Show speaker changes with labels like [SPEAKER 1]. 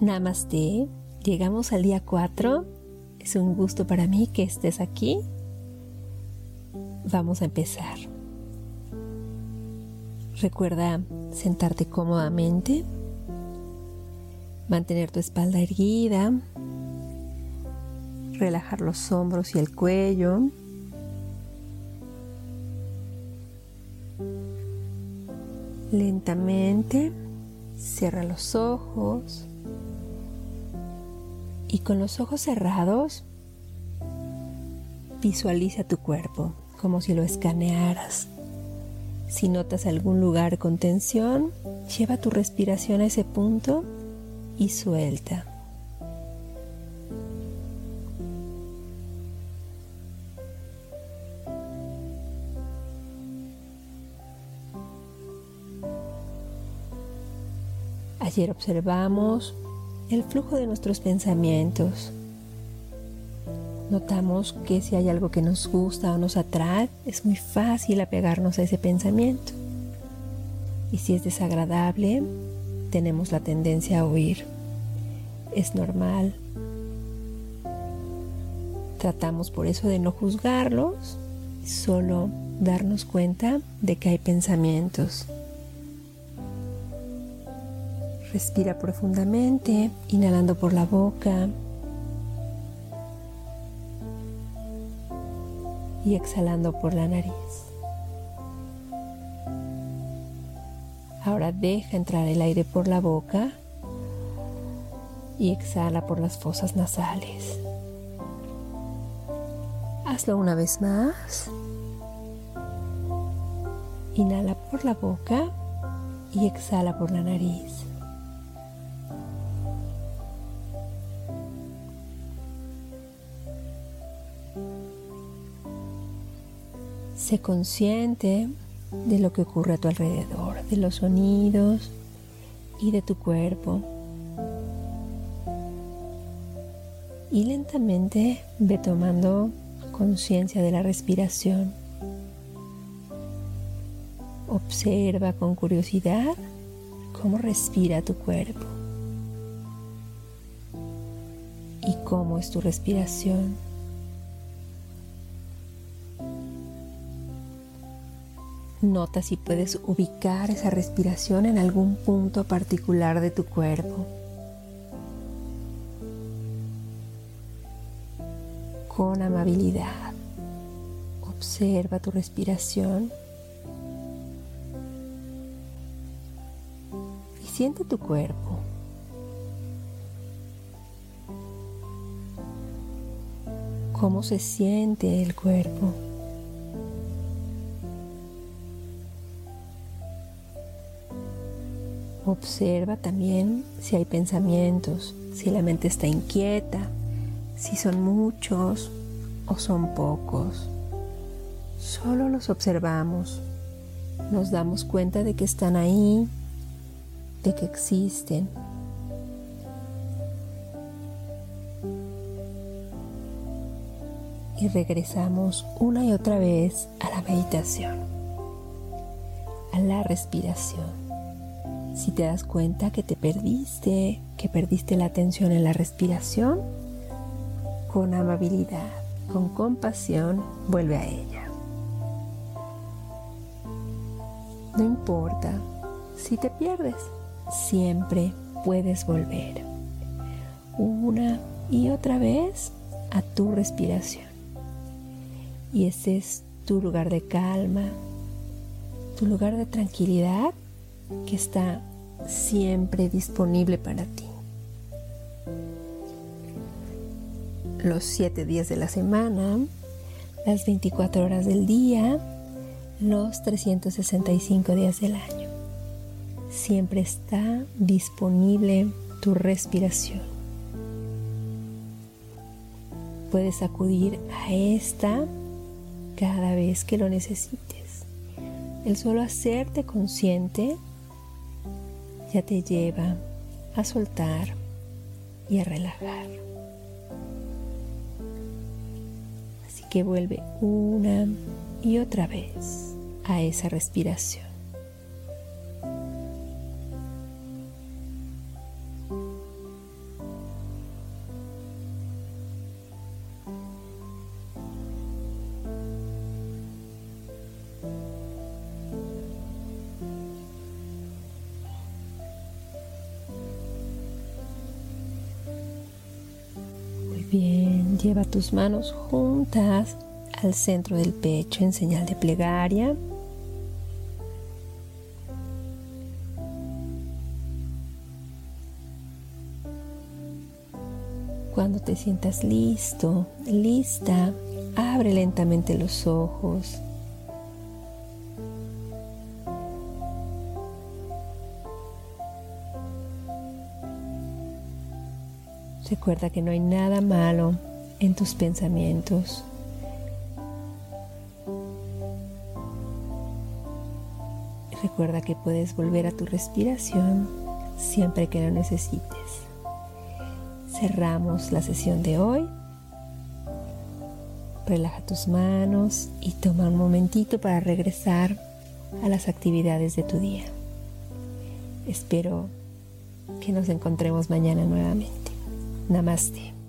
[SPEAKER 1] Namaste. Llegamos al día 4. Es un gusto para mí que estés aquí. Vamos a empezar. Recuerda sentarte cómodamente, mantener tu espalda erguida, relajar los hombros y el cuello. Lentamente cierra los ojos y con los ojos cerrados visualiza tu cuerpo como si lo escanearas. Si notas algún lugar con tensión, lleva tu respiración a ese punto y suelta. Ayer observamos el flujo de nuestros pensamientos. Notamos que si hay algo que nos gusta o nos atrae, es muy fácil apegarnos a ese pensamiento. Y si es desagradable, tenemos la tendencia a huir. Es normal. Tratamos por eso de no juzgarlos, solo darnos cuenta de que hay pensamientos. Respira profundamente, inhalando por la boca y exhalando por la nariz. Ahora deja entrar el aire por la boca y exhala por las fosas nasales. Hazlo una vez más. Inhala por la boca y exhala por la nariz. Sé consciente de lo que ocurre a tu alrededor, de los sonidos y de tu cuerpo. Y lentamente ve tomando conciencia de la respiración. Observa con curiosidad cómo respira tu cuerpo y cómo es tu respiración. Nota si puedes ubicar esa respiración en algún punto particular de tu cuerpo. Con amabilidad, observa tu respiración y siente tu cuerpo. ¿Cómo se siente el cuerpo? Observa también si hay pensamientos, si la mente está inquieta, si son muchos o son pocos. Solo los observamos, nos damos cuenta de que están ahí, de que existen. Y regresamos una y otra vez a la meditación, a la respiración. Si te das cuenta que te perdiste, que perdiste la atención en la respiración, con amabilidad, con compasión, vuelve a ella. No importa si te pierdes, siempre puedes volver. Una y otra vez a tu respiración. Y ese es tu lugar de calma, tu lugar de tranquilidad que está siempre disponible para ti. Los siete días de la semana, las 24 horas del día, los 365 días del año. Siempre está disponible tu respiración. Puedes acudir a esta cada vez que lo necesites. El solo hacerte consciente ya te lleva a soltar y a relajar. Así que vuelve una y otra vez a esa respiración. Bien, lleva tus manos juntas al centro del pecho en señal de plegaria. Cuando te sientas listo, lista, abre lentamente los ojos. Recuerda que no hay nada malo en tus pensamientos. Recuerda que puedes volver a tu respiración siempre que lo necesites. Cerramos la sesión de hoy. Relaja tus manos y toma un momentito para regresar a las actividades de tu día. Espero que nos encontremos mañana nuevamente. Namaste.